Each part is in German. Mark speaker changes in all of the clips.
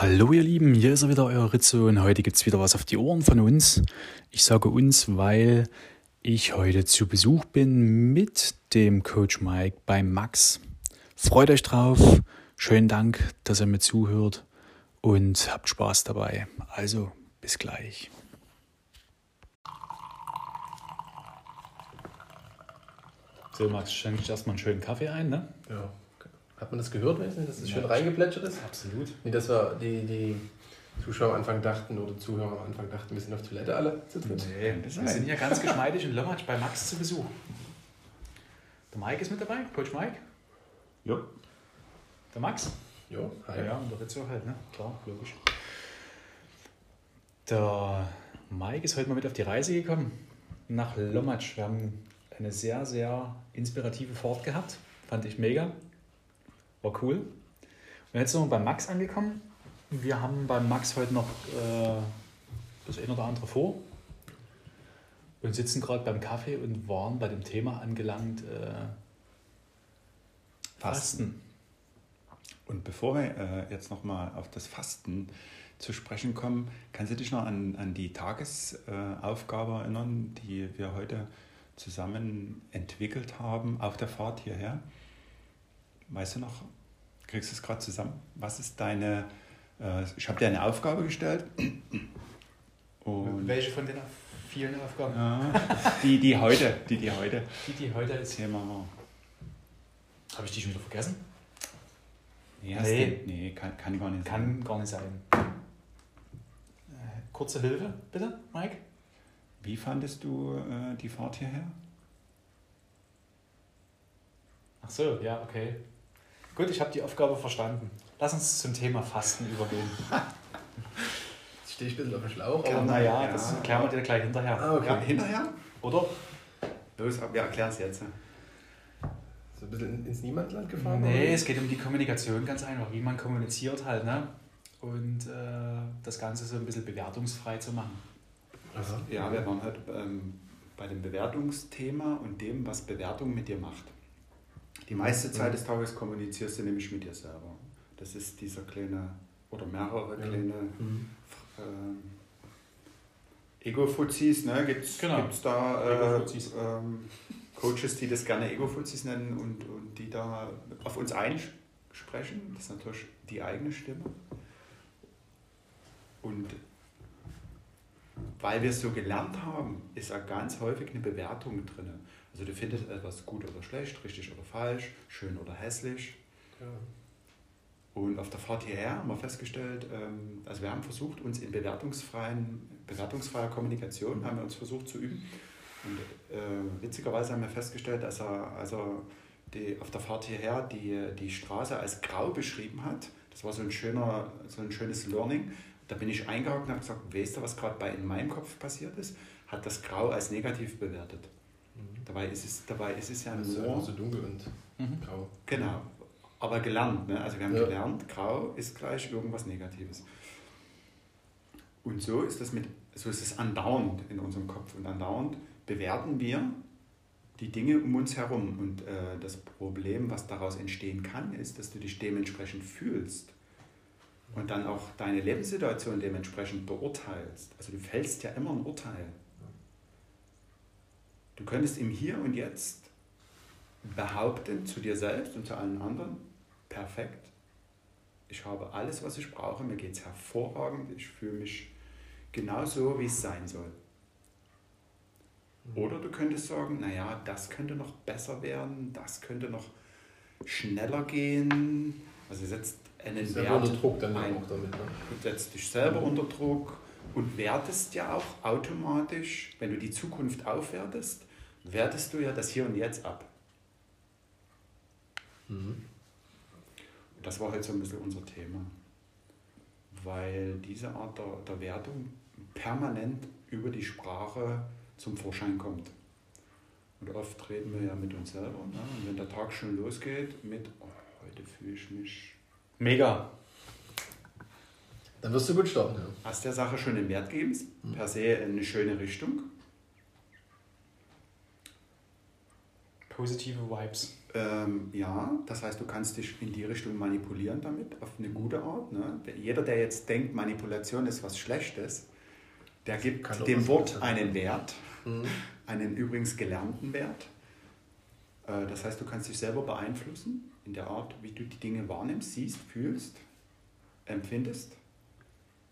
Speaker 1: Hallo ihr Lieben, hier ist er wieder, euer Ritzo und heute gibt es wieder was auf die Ohren von uns. Ich sage uns, weil ich heute zu Besuch bin mit dem Coach Mike bei Max. Freut euch drauf, schönen Dank, dass ihr mir zuhört und habt Spaß dabei. Also, bis gleich. So, Max, schenke ich erstmal einen schönen Kaffee ein, ne?
Speaker 2: Ja. Hat man das gehört, weiß nicht, dass das schön reingeplätschert ist?
Speaker 1: Absolut.
Speaker 2: Nicht, dass wir die, die Zuschauer am Anfang dachten oder Zuhörer am Anfang dachten, wir sind auf Toilette alle zu dritt.
Speaker 1: Nee, wir sind ja ganz geschmeidig in Lommatsch bei Max zu Besuch. Der Mike ist mit dabei, Coach Mike.
Speaker 3: Ja.
Speaker 1: Der Max.
Speaker 2: Ja, hi.
Speaker 1: Ja, ja, und der Ritzo halt, ne? Klar, logisch. Der Mike ist heute mal mit auf die Reise gekommen nach Lommatsch. Wir haben eine sehr, sehr inspirative Fahrt gehabt. Fand ich mega. War cool. Und jetzt sind wir bei Max angekommen. Wir haben beim Max heute noch äh, das eine oder andere vor und sitzen gerade beim Kaffee und waren bei dem Thema angelangt äh, Fasten.
Speaker 3: Und bevor wir äh, jetzt nochmal auf das Fasten zu sprechen kommen, kannst du dich noch an, an die Tagesaufgabe erinnern, die wir heute zusammen entwickelt haben auf der Fahrt hierher? Weißt du noch, kriegst du es gerade zusammen? Was ist deine, äh, ich habe dir eine Aufgabe gestellt.
Speaker 1: Und Welche von den vielen Aufgaben?
Speaker 3: Ja, die, die heute, die, die heute.
Speaker 1: Die, die heute ist.
Speaker 3: Erzähl mal.
Speaker 1: Habe ich die schon wieder vergessen?
Speaker 3: Nee, nee. Nee kann, kann gar nicht
Speaker 1: kann sein. Kann gar nicht sein. Äh, kurze Hilfe, bitte, Mike.
Speaker 3: Wie fandest du äh, die Fahrt hierher?
Speaker 1: Ach so, ja, okay. Gut, ich habe die Aufgabe verstanden. Lass uns zum Thema Fasten übergehen.
Speaker 2: Jetzt stehe ich ein bisschen auf dem Schlauch.
Speaker 1: Ja, naja, ja, das klären wir dir gleich hinterher.
Speaker 3: Ah, okay. Ja, hinterher?
Speaker 1: Oder?
Speaker 3: Los, wir erklären es jetzt.
Speaker 2: So ein bisschen ins Niemandsland gefahren?
Speaker 1: Nee, oder? es geht um die Kommunikation ganz einfach, wie man kommuniziert halt, ne? Und äh, das Ganze so ein bisschen bewertungsfrei zu machen.
Speaker 3: Aha. Ja, wir waren halt ähm, bei dem Bewertungsthema und dem, was Bewertung mit dir macht. Die meiste Zeit des Tages kommunizierst du nämlich mit dir selber. Das ist dieser kleine oder mehrere kleine äh, Ego-Fuzis, ne? Gibt es
Speaker 1: genau.
Speaker 3: da äh, ähm, Coaches, die das gerne Ego-Fuzis nennen und, und die da auf uns einsprechen? Das ist natürlich die eigene Stimme. Und weil wir es so gelernt haben, ist da ganz häufig eine Bewertung drin. Also du findest etwas gut oder schlecht, richtig oder falsch, schön oder hässlich. Ja. Und auf der Fahrt hierher haben wir festgestellt, ähm, also wir haben versucht, uns in bewertungsfreien, bewertungsfreier Kommunikation, haben wir uns versucht zu üben. Und äh, witzigerweise haben wir festgestellt, dass er also die, auf der Fahrt hierher die, die Straße als grau beschrieben hat. Das war so ein, schöner, so ein schönes Learning. Da bin ich eingehakt und habe gesagt, weißt du, was gerade in meinem Kopf passiert ist? Hat das Grau als negativ bewertet. Dabei ist es, dabei ist es ja nur.
Speaker 2: Ist so dunkel und mhm. grau.
Speaker 3: Genau. Aber gelernt. Ne? Also wir haben ja. gelernt, grau ist gleich irgendwas Negatives. Und so ist das mit, so ist es andauernd in unserem Kopf. Und andauernd bewerten wir die Dinge um uns herum. Und äh, das Problem, was daraus entstehen kann, ist, dass du dich dementsprechend fühlst und dann auch deine Lebenssituation dementsprechend beurteilst. Also du fällst ja immer ein Urteil. Du könntest im Hier und Jetzt behaupten zu dir selbst und zu allen anderen, perfekt, ich habe alles, was ich brauche, mir geht es hervorragend, ich fühle mich genauso, wie es sein soll. Oder du könntest sagen, naja, das könnte noch besser werden, das könnte noch schneller gehen. Also setzt einen
Speaker 2: selber Wert unter Druck dann ein. auch damit. Ne?
Speaker 3: Du setzt dich selber unter Druck und wertest ja auch automatisch, wenn du die Zukunft aufwertest, wertest du ja das Hier und Jetzt ab. Mhm. Das war halt so ein bisschen unser Thema. Weil diese Art der, der Wertung permanent über die Sprache zum Vorschein kommt. Und oft reden wir ja mit uns selber. Ne? Und wenn der Tag schon losgeht mit, oh, heute fühle ich mich.
Speaker 1: Mega.
Speaker 2: Dann wirst du gut starten. Ja.
Speaker 3: Hast der Sache schon einen Wert gegeben, per se eine schöne Richtung.
Speaker 1: Positive Vibes.
Speaker 3: Ähm, ja, das heißt, du kannst dich in die Richtung manipulieren damit, auf eine gute Art. Ne? Jeder, der jetzt denkt, Manipulation ist was Schlechtes, der gibt dem Wort einen Wert,
Speaker 2: Mhm.
Speaker 3: einen übrigens gelernten Wert. Äh, Das heißt, du kannst dich selber beeinflussen in der Art, wie du die Dinge wahrnimmst, siehst, fühlst, empfindest,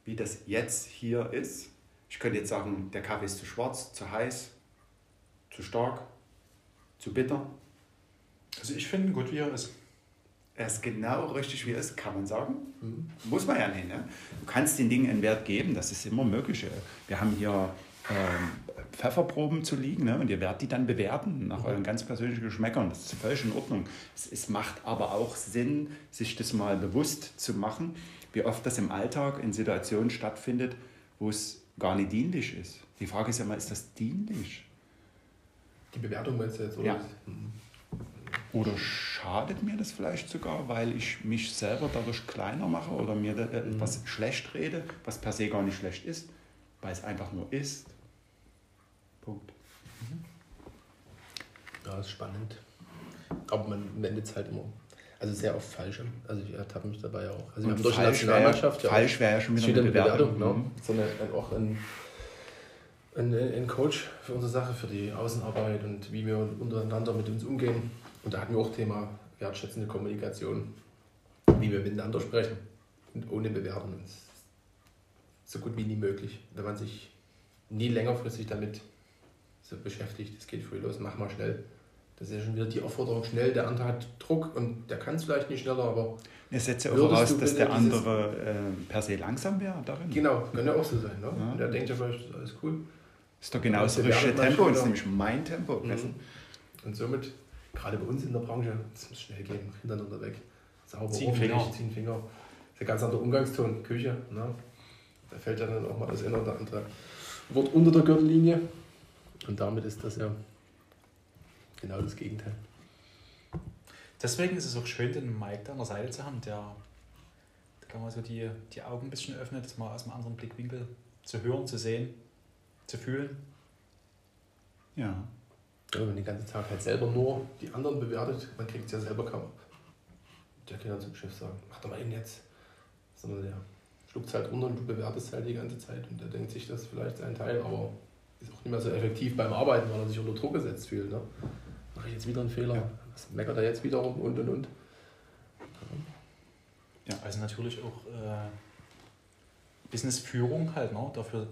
Speaker 3: wie das jetzt hier ist. Ich könnte jetzt sagen, der Kaffee ist zu schwarz, zu heiß, zu stark, zu bitter.
Speaker 1: Also ich finde ihn gut, wie er ist.
Speaker 3: Er ist genau richtig, wie er ist, kann man sagen.
Speaker 2: Mhm.
Speaker 3: Muss man ja nicht. Ne? Du kannst den Dingen einen Wert geben, das ist immer möglich. Wir haben hier ähm, Pfefferproben zu liegen ne? und ihr werdet die dann bewerten nach euren ganz persönlichen Geschmäckern. Das ist völlig in Ordnung. Es, es macht aber auch Sinn, sich das mal bewusst zu machen, wie oft das im Alltag in Situationen stattfindet, wo es gar nicht dienlich ist. Die Frage ist ja mal, ist das dienlich?
Speaker 2: Die Bewertung meinst du jetzt, oder?
Speaker 3: Ja.
Speaker 2: Mhm.
Speaker 3: Oder schadet mir das vielleicht sogar, weil ich mich selber dadurch kleiner mache oder mir äh, etwas schlecht rede, was per se gar nicht schlecht ist, weil es einfach nur ist. Punkt.
Speaker 2: Ja, ist spannend. Aber man wendet es halt immer. Also sehr oft falsch. Also ich ertappe mich dabei auch. Also wir haben die
Speaker 3: falsch wäre
Speaker 2: Nationalmannschaft ja
Speaker 3: falsch wär ja schon wieder eine
Speaker 2: eine Bewertung,
Speaker 3: Bewertung.
Speaker 2: ne? sondern ein, auch ein, ein, ein Coach für unsere Sache, für die Außenarbeit und wie wir untereinander mit uns umgehen. Und da hatten wir auch Thema wertschätzende Kommunikation, wie wir miteinander sprechen und ohne das ist so gut wie nie möglich, wenn man sich nie längerfristig damit so beschäftigt. Es geht früh los, mach mal schnell. Das ist ja schon wieder die Aufforderung schnell. Der andere hat Druck und der kann es vielleicht nicht schneller, aber
Speaker 3: Es setzt ja auch voraus, dass der andere äh, per se langsam wäre darin.
Speaker 2: genau, kann ja auch so sein. Ne?
Speaker 3: Ja.
Speaker 2: Und der denkt ja vielleicht, das ist alles cool.
Speaker 3: Ist doch genau das
Speaker 2: Der
Speaker 3: richtige Tempo, das ist nämlich mein Tempo.
Speaker 2: Mhm. Und somit, gerade bei uns in der Branche, es muss schnell gehen, hintereinander weg. Sauber,
Speaker 1: Ziehen Finger.
Speaker 2: ziehen Finger. Das ist ein ganz anderer Umgangston, Küche. Ne? Da fällt ja dann auch mal das eine oder andere Wort unter der Gürtellinie. Und damit ist das ja genau das Gegenteil.
Speaker 1: Deswegen ist es auch schön, den Mike da an der Seite zu haben, der, der kann man so die, die Augen ein bisschen öffnet, das mal aus einem anderen Blickwinkel zu hören, zu sehen, zu fühlen.
Speaker 3: Ja.
Speaker 2: Ja, wenn man den ganzen Tag halt selber nur die anderen bewertet, man kriegt es ja selber kaum ab. Der kann dann zum Chef sagen, mach doch mal eben jetzt. Sondern der schluckt es halt runter und du bewertest halt die ganze Zeit. Und der denkt sich das vielleicht ein Teil, aber ist auch nicht mehr so effektiv beim Arbeiten, weil er sich unter Druck gesetzt fühlt. Ne? Mache ich jetzt wieder einen Fehler?
Speaker 3: Ja.
Speaker 2: Was meckert er jetzt wieder rum und und und?
Speaker 1: Also natürlich auch äh, Businessführung halt, ne? dafür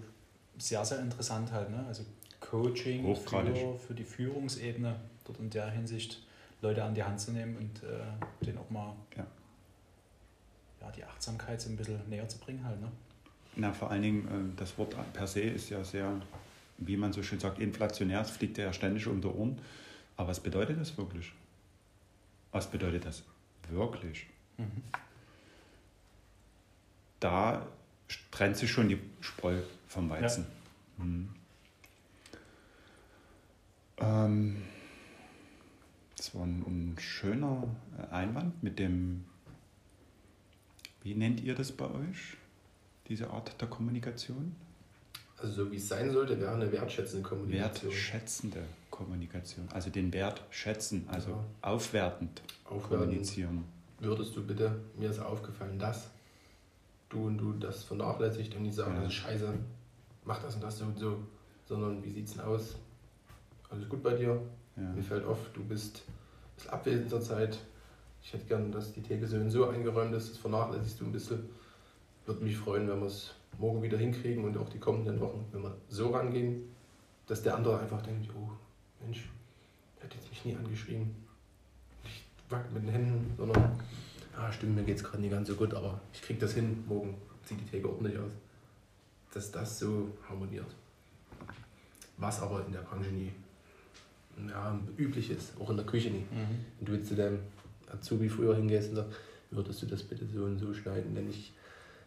Speaker 1: sehr, sehr interessant halt. Ne? Also Coaching für, für die Führungsebene, dort in der Hinsicht Leute an die Hand zu nehmen und äh, denen auch mal
Speaker 3: Ja.
Speaker 1: ja, die Achtsamkeit so ein bisschen näher zu bringen halt. Ne?
Speaker 3: Na, vor allen Dingen, äh, das Wort per se ist ja sehr, wie man so schön sagt, inflationär. Es fliegt ja ständig um die Ohren. Aber was bedeutet das wirklich? Was bedeutet das wirklich?
Speaker 1: Mhm.
Speaker 3: Da trennt sich schon die Spreu vom Weizen. Mhm. Ähm, das war ein, ein schöner äh, Einwand mit dem, wie nennt ihr das bei euch? Diese Art der Kommunikation?
Speaker 2: Also so wie es sein sollte, wäre eine wertschätzende Kommunikation.
Speaker 3: Wertschätzende Kommunikation. Also den Wert schätzen, also
Speaker 2: Ja.
Speaker 3: aufwertend
Speaker 2: Aufwertend.
Speaker 3: kommunizieren.
Speaker 2: Würdest du bitte, mir ist aufgefallen, dass du und du das vernachlässigt und nicht sagen,
Speaker 3: Ja.
Speaker 2: das ist scheiße, mach das und das so und so, sondern wie sieht's denn aus? Alles gut bei dir?
Speaker 3: Ja.
Speaker 2: Mir fällt auf, du bist bisschen abwesend zur Zeit. Ich hätte gern, dass die Theke so und so eingeräumt ist, das vernachlässigst du ein bisschen. Würde mich freuen, wenn wir es morgen wieder hinkriegen und auch die kommenden Wochen, wenn wir so rangehen, dass der andere einfach denkt, oh Mensch, der hat jetzt mich nie angeschrieben. Ich wack mit den Händen, sondern, ah stimmt, mir geht es gerade nicht ganz so gut, aber ich krieg das hin, morgen sieht die Theke ordentlich aus. Dass das so harmoniert. Was aber in der Branche nie ja, üblich ist, auch in der Küche nicht.
Speaker 1: Mhm.
Speaker 2: Und du jetzt zu deinem Azubi früher hingehst und sagst, würdest du das bitte so und so schneiden, denn ich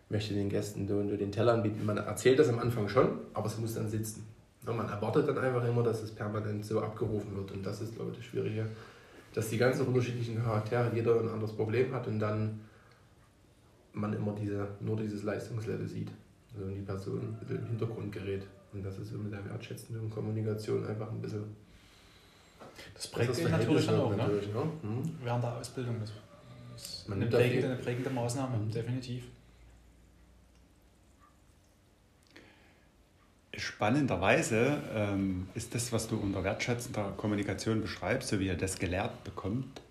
Speaker 2: möchte den Gästen so und so den Teller anbieten. Man erzählt das am Anfang schon, aber es muss dann sitzen. Ja, man erwartet dann einfach immer, dass es permanent so abgerufen wird. Und das ist, glaube ich, das Schwierige, dass die ganzen unterschiedlichen Charaktere, jeder ein anderes Problem hat und dann man immer diese, nur dieses Leistungslevel sieht. Also die Person ein bisschen im Hintergrund gerät. Und das ist so mit der wertschätzenden Kommunikation einfach ein bisschen
Speaker 1: Das prägt
Speaker 2: Verhältnis
Speaker 1: natürlich dann auch, ne?
Speaker 2: natürlich, ne? Mhm.
Speaker 1: Während der Ausbildung. Das ist
Speaker 2: Man
Speaker 1: eine prägende, eine prägende Maßnahme,
Speaker 2: Mhm.
Speaker 1: definitiv.
Speaker 3: Spannenderweise ähm, ist das, was du unter wertschätzender Kommunikation beschreibst, so wie er das gelehrt bekommt,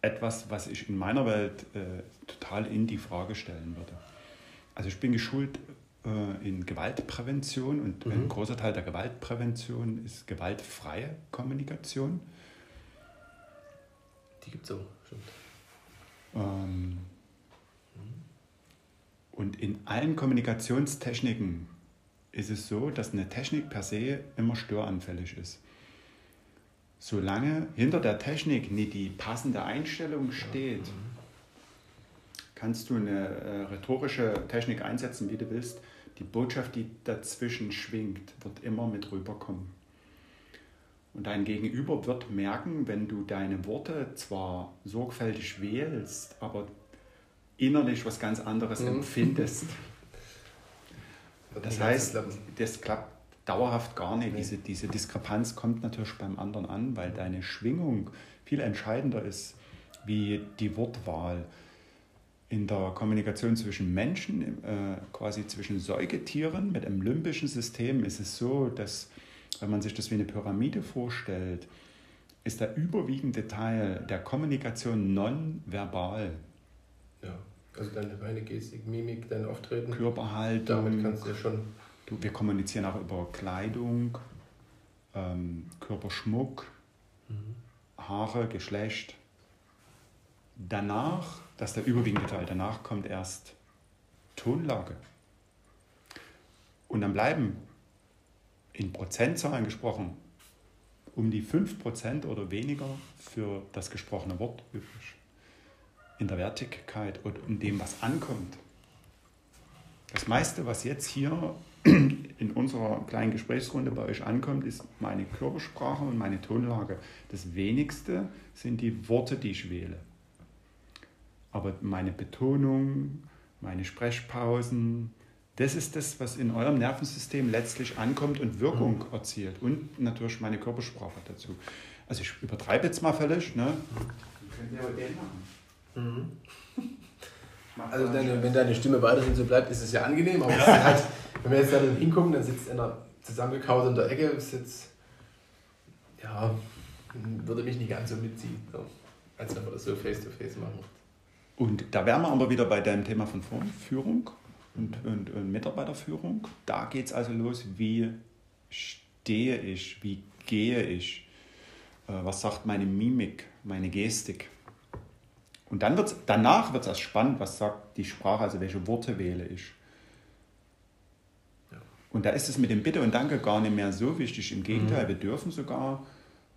Speaker 3: etwas, was ich in meiner Welt äh, total in die Frage stellen würde. Also ich bin geschult äh, in Gewaltprävention und ein
Speaker 2: Mhm.
Speaker 3: großer Teil der Gewaltprävention ist gewaltfreie Kommunikation.
Speaker 2: Die gibt es auch, stimmt.
Speaker 3: Ähm, und in allen Kommunikationstechniken ist es so, dass eine Technik per se immer störanfällig ist. Solange hinter der Technik nicht die passende Einstellung steht, kannst du eine äh, rhetorische Technik einsetzen, wie du willst. Die Botschaft, die dazwischen schwingt, wird immer mit rüberkommen. Und dein Gegenüber wird merken, wenn du deine Worte zwar sorgfältig wählst, aber innerlich was ganz anderes
Speaker 2: Mhm.
Speaker 3: empfindest. Das heißt, das klappt dauerhaft gar nicht.
Speaker 2: Nee.
Speaker 3: Diese, diese Diskrepanz kommt natürlich beim anderen an, weil deine Schwingung viel entscheidender ist wie die Wortwahl. In der Kommunikation zwischen Menschen, äh, quasi zwischen Säugetieren mit einem limbischen System, ist es so, dass, wenn man sich das wie eine Pyramide vorstellt, ist der überwiegende Teil der Kommunikation nonverbal.
Speaker 2: Ja, also deine Beine, Gestik, Mimik, dein Auftreten.
Speaker 3: Körperhaltung.
Speaker 2: Damit kannst du ja schon.
Speaker 3: Du, wir kommunizieren auch über Kleidung, ähm, Körperschmuck, Haare, Geschlecht. Danach, das ist der überwiegende Teil, danach kommt erst Tonlage. Und dann bleiben in Prozentzahlen gesprochen um die 5% oder weniger für das gesprochene Wort übrig. In der Wertigkeit und in dem, was ankommt. Das meiste, was jetzt hier in unserer kleinen Gesprächsrunde bei euch ankommt, ist meine Körpersprache und meine Tonlage. Das wenigste sind die Worte, die ich wähle. Aber meine Betonung, meine Sprechpausen, das ist das, was in eurem Nervensystem letztlich ankommt und Wirkung erzielt. Und natürlich meine Körpersprache dazu. Also ich übertreibe jetzt mal völlig. Ne? Könnt ihr aber den machen. Macht
Speaker 2: Also deine, wenn deine Stimme weiterhin so bleibt, ist es ja angenehm. Aber halt, wenn wir jetzt da dann hingucken, dann sitzt einer zusammengekaut in der Ecke, ist jetzt, ja, würde mich nicht ganz so mitziehen. So, als wenn wir das so face-to-face machen.
Speaker 3: Und da wären wir aber wieder bei deinem Thema von vorn, Führung und, und, und Mitarbeiterführung. Da geht es also los, wie stehe ich, wie gehe ich, äh, was sagt meine Mimik, meine Gestik. Und dann wird's, danach wird es erst spannend, was sagt die Sprache, also welche Worte wähle ich.
Speaker 2: Ja.
Speaker 3: Und da ist es mit dem Bitte und Danke gar nicht mehr so wichtig. Im Gegenteil, wir dürfen sogar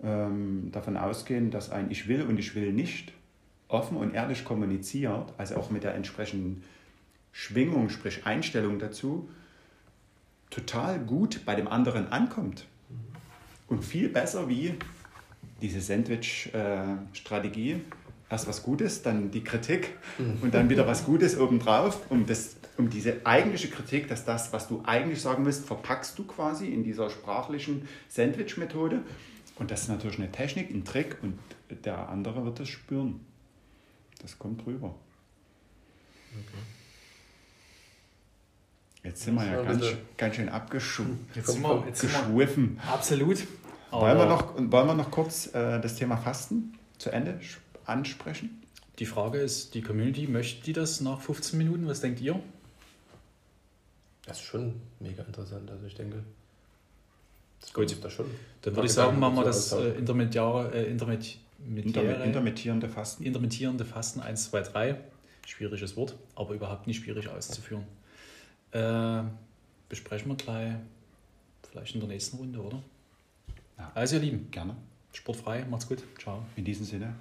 Speaker 3: ähm, davon ausgehen, dass ein Ich will und ich will nicht offen und ehrlich kommuniziert, also auch mit der entsprechenden Schwingung, sprich Einstellung dazu, total gut bei dem anderen ankommt. Und viel besser wie diese Sandwich-Strategie. Erst was Gutes, dann die Kritik und dann wieder was Gutes obendrauf, um, das, um diese eigentliche Kritik, dass das, was du eigentlich sagen willst, verpackst du quasi in dieser sprachlichen Sandwich-Methode. Und das ist natürlich eine Technik, ein Trick und der andere wird das spüren. Das kommt rüber. Jetzt sind wir ja ganz, ganz schön abgeschwiffen.
Speaker 1: Jetzt sind wir, jetzt sind wir
Speaker 3: Geschwiffen.
Speaker 1: absolut.
Speaker 3: Wollen wir, noch, wollen wir noch kurz äh, das Thema Fasten zu Ende sch- ansprechen?
Speaker 1: Die Frage ist, die Community, möchte die das nach 15 Minuten? Was denkt ihr?
Speaker 2: Das ist schon mega interessant. Also ich denke, das
Speaker 1: Gut.
Speaker 2: da schon.
Speaker 1: Dann würde ich sagen, machen wir das äh, intermediäre, äh, intermediäre,
Speaker 3: intermittierende Fasten.
Speaker 1: intermittierende Fasten 1, 2, 3. Schwieriges Wort, aber überhaupt nicht schwierig auszuführen. Äh, besprechen wir gleich vielleicht in der nächsten Runde, oder?
Speaker 3: Ja.
Speaker 1: Also ihr Lieben,
Speaker 3: Gerne.
Speaker 1: sportfrei, macht's gut, ciao.
Speaker 3: In diesem Sinne.